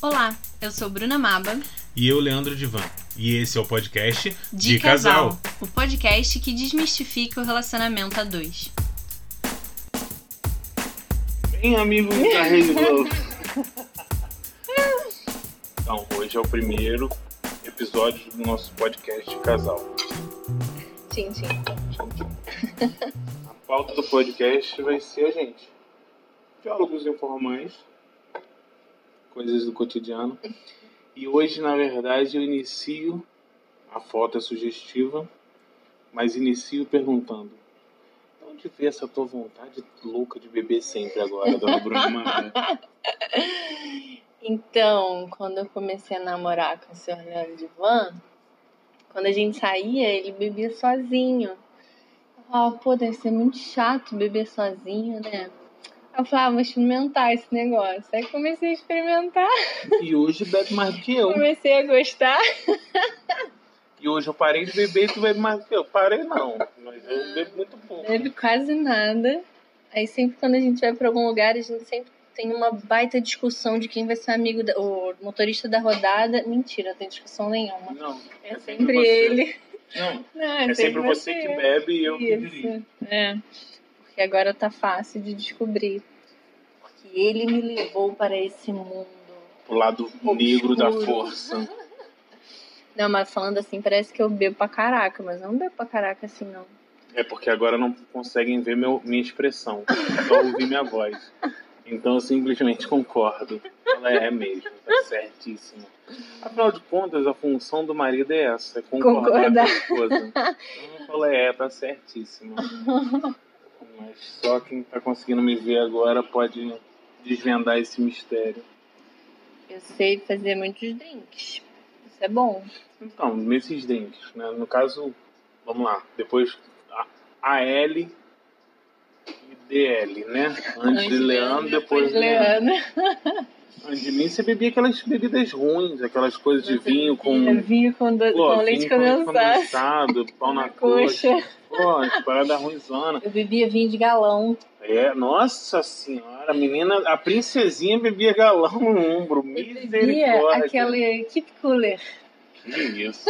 Olá, eu sou Bruna Maba. E eu, Leandro Divan. E esse é o podcast De, de casal, casal, o podcast que desmistifica o relacionamento a dois. Bem, amigos da Rede Globo. então, hoje é o primeiro episódio do nosso podcast de casal. Sim, sim. A pauta do podcast vai ser a gente. Diálogos informais coisas do cotidiano. E hoje, na verdade, eu inicio, a foto é sugestiva, mas inicio perguntando: de onde veio essa tua vontade louca de beber sempre agora, dona Bruna Maria? Então, quando eu comecei a namorar com o senhor Leandro Divan, quando a gente saía, ele bebia sozinho. Eu falava, pô, deve ser muito chato beber sozinho, né? Eu falei, ah, vou experimentar esse negócio. Aí comecei a experimentar. E hoje bebe mais do que eu. Comecei a gostar. E hoje eu parei de beber e tu bebe mais do que eu. Parei não, mas eu bebo muito pouco. Bebe quase nada. Aí sempre quando a gente vai pra algum lugar, a gente sempre tem uma baita discussão de quem vai ser amigo, da, o motorista da rodada. Mentira, não tem discussão nenhuma. Não. É, é sempre, sempre ele. Não, não é, é, sempre, você que bebe e eu Isso. que dirijo. É que agora tá fácil de descobrir. Porque ele me levou para esse mundo. O lado obscuro. negro da força. Não, mas falando assim, parece que eu bebo pra caraca, mas não bebo pra caraca assim, não. É porque agora não conseguem ver meu, minha expressão, só ouvir minha voz. Então eu simplesmente concordo. Ela é mesmo, tá certíssima. Afinal de contas, a função do marido é essa, é concordar, concordar. com a esposa. Então falei, é, tá certíssima. Mas só quem está conseguindo me ver agora pode desvendar esse mistério. Eu sei fazer muitos drinks. Isso é bom. Então, nesses drinks, né? No caso, vamos lá. Depois a L e DL, né? Antes, Antes de Leandro, depois, depois de Leandro. Antes de mim, você bebia aquelas bebidas ruins, aquelas coisas de vinho com. Vinho com, do... Pô, com leite condensado. Pão na coxa. coxa. Pô, parada ruimzona. Eu bebia vinho de galão. É, nossa senhora, a menina, a princesinha bebia galão no ombro. Misericórdia. Bebia aquele keep cooler. Que isso.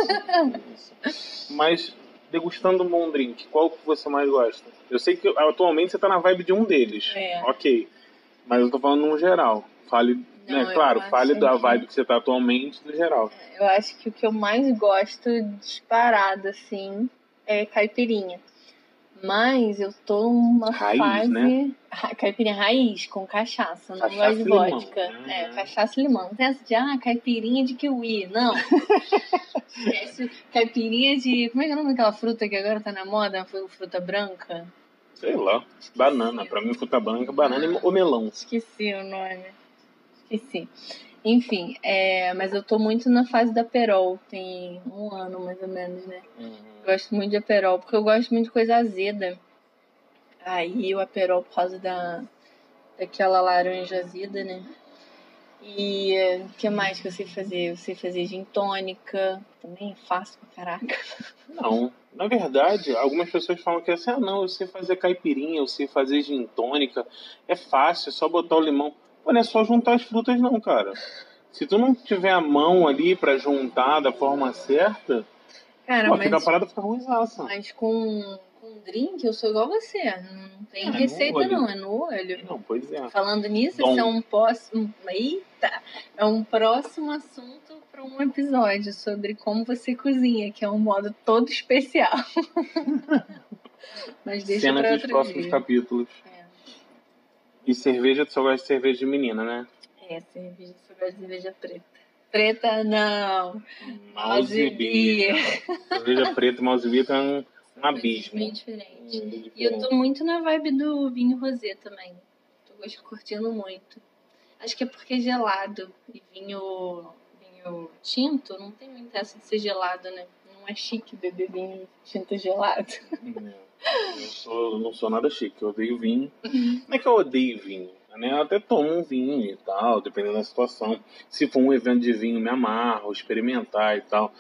Mas, degustando um bom drink, qual que você mais gosta? Eu sei que atualmente você tá na vibe de um deles. É. Ok. Mas eu tô falando no geral. Fale não, né? Claro, fale da vibe que você tá atualmente no geral. Eu acho que o que eu mais gosto disparado, assim, é caipirinha. Mas eu tô numa raiz, fase. Né? Caipirinha raiz, com cachaça, não gosto de vodka. Uhum. É, cachaça e limão. Não tem essa de ah, caipirinha de kiwi. Não. Esquece caipirinha de. Como é que é o nome daquela fruta que agora tá na moda? Fruta branca? Sei lá. Esqueci. Banana. Pra mim, fruta branca, banana ah, ou melão. Esqueci o nome. Esqueci. Enfim, é, mas eu tô muito na fase da Perol, tem um ano mais ou menos, né? Uhum. Gosto muito de Aperol, porque eu gosto muito de coisa azeda. Aí o Aperol por causa da, daquela laranja azeda, né? E o que mais que eu sei fazer? Eu sei fazer gin tônica, também é fácil pra caraca. Não, na verdade, algumas pessoas falam que é assim, ah não, eu sei fazer caipirinha, eu sei fazer gin tônica, é fácil, é só botar o limão. Pô, não é só juntar as frutas não, cara. Se tu não tiver a mão ali para juntar da forma certa, cara, pô, mas, fica a parada fica ruimzaça. Mas com, com drink eu sou igual você. Não tem é, receita não, é no olho. Não, pois é. Falando nisso, Dom. esse é um próximo. Eita! É um próximo assunto para um episódio sobre como você cozinha, que é um modo todo especial. mas deixa Cenas dos próximos dia. capítulos. É. E cerveja, tu só gosta de cerveja de menina, né? É, cerveja, só gosto de cerveja preta. Preta não. Mouse beer. cerveja preta e mouse beer tá um, um abismo. Bem diferente. Hum, e eu tô muito na vibe do vinho rosé também. Tô curtindo muito. Acho que é porque é gelado. E vinho, vinho tinto não tem muito essa de ser gelado, né? Não é chique beber vinho tinto gelado. Não. Eu, sou, não sou nada chique, eu odeio vinho. Não é que eu odeio vinho, né? Eu até tomo um vinho e tal, dependendo da situação. Se for um evento de vinho, me amarro, experimentar e tal.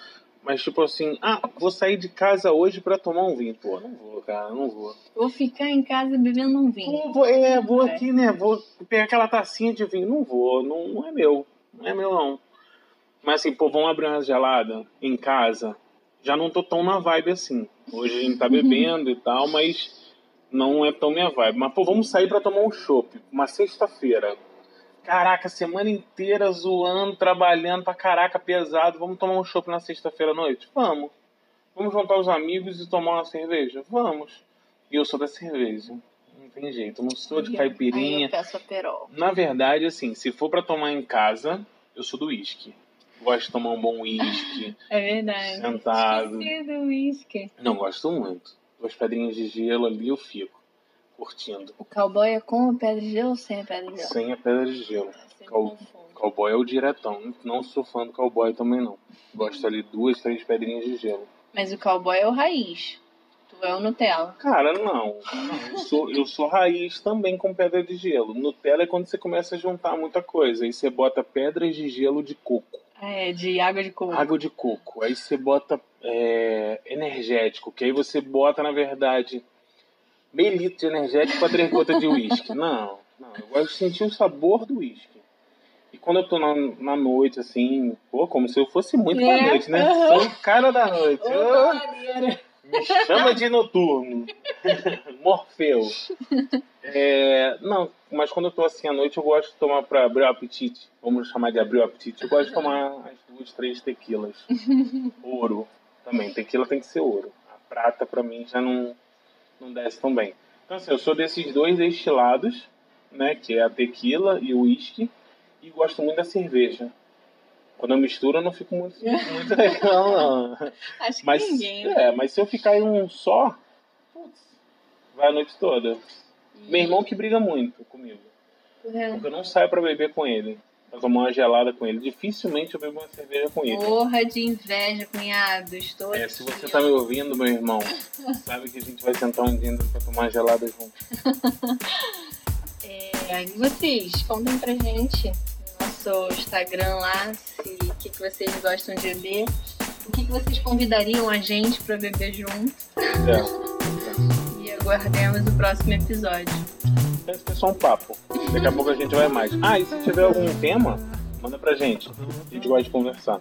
Mas tipo assim, ah, vou sair de casa hoje para tomar um vinho. Pô, não vou, cara, não vou. Vou ficar em casa bebendo um vinho. Vou, é, vou aqui, né? Vou pegar aquela tacinha de vinho. Não vou, não, não é meu. Não é meu, não. Mas assim, pô, vamos abrir uma gelada em casa. Já não tô tão na vibe assim. Hoje a gente tá bebendo e tal, mas não é tão minha vibe. Mas, pô, vamos sair para tomar um chopp. Uma sexta-feira. Caraca, semana inteira zoando, trabalhando pra caraca, pesado. Vamos tomar um chopp na sexta-feira à noite? Vamos. Vamos juntar os amigos e tomar uma cerveja? Vamos. E eu sou da cerveja. Não tem jeito. Não sou de caipirinha. Aí eu peço a perol. Na verdade, assim, se for para tomar em casa, eu sou do uísque. Gosto de tomar um bom uísque. É verdade. Sentado. Esqueci do uísque. Não, gosto muito. Duas pedrinhas de gelo ali eu fico. Curtindo. O cowboy é com a pedra de gelo ou sem a pedra de gelo? Sem a pedra de gelo. Cow... Cowboy é o diretão. Não sou fã do cowboy também não. Gosto ali duas, três pedrinhas de gelo. Mas o cowboy é o raiz. Tu é o Nutella. Cara, não. não eu, sou, eu sou raiz também com pedra de gelo. Nutella é quando você começa a juntar muita coisa. Aí você bota pedras de gelo de coco. É, de água de coco. Água de coco. Aí você bota é, energético, que aí você bota, na verdade, meio litro de energético para três gotas de uísque. Não, não. Eu gosto de sentir o sabor do uísque. E quando eu tô na, na noite, assim, pô, como se eu fosse muito é, pra noite, né? Uhum. Sou o cara da noite. me chama de noturno. Morfeu. É, não, mas quando eu tô assim à noite, eu gosto de tomar pra abrir o apetite. Vamos chamar de abrir o apetite. Eu gosto de tomar as duas, três tequilas. Ouro também. Tequila tem que ser ouro. A prata, pra mim, já não, não desce tão bem. Então, assim, eu sou desses dois destilados, né? Que é a tequila e o uísque. E gosto muito da cerveja. Quando eu misturo, eu não fico muito, muito legal, não. Acho que mas, ninguém. Né? É, mas se eu ficar em um só, putz, vai a noite toda. Meu irmão que briga muito comigo. É. Porque eu não saio pra beber com ele. Pra tomar uma gelada com ele. Dificilmente eu bebo uma cerveja com ele. Porra de inveja, cunhado. Estou É, se você tá me ouvindo, meu irmão, sabe que a gente vai sentar um dia pra tomar uma gelada junto. é, e vocês, contem pra gente nosso Instagram lá, se o que, que vocês gostam de beber, o que, que vocês convidariam a gente para beber junto. É. e aguardemos o próximo episódio. Esse é só um papo. Daqui a pouco a gente vai mais. Ah, e se tiver algum tema, manda pra gente. A gente gosta de conversar.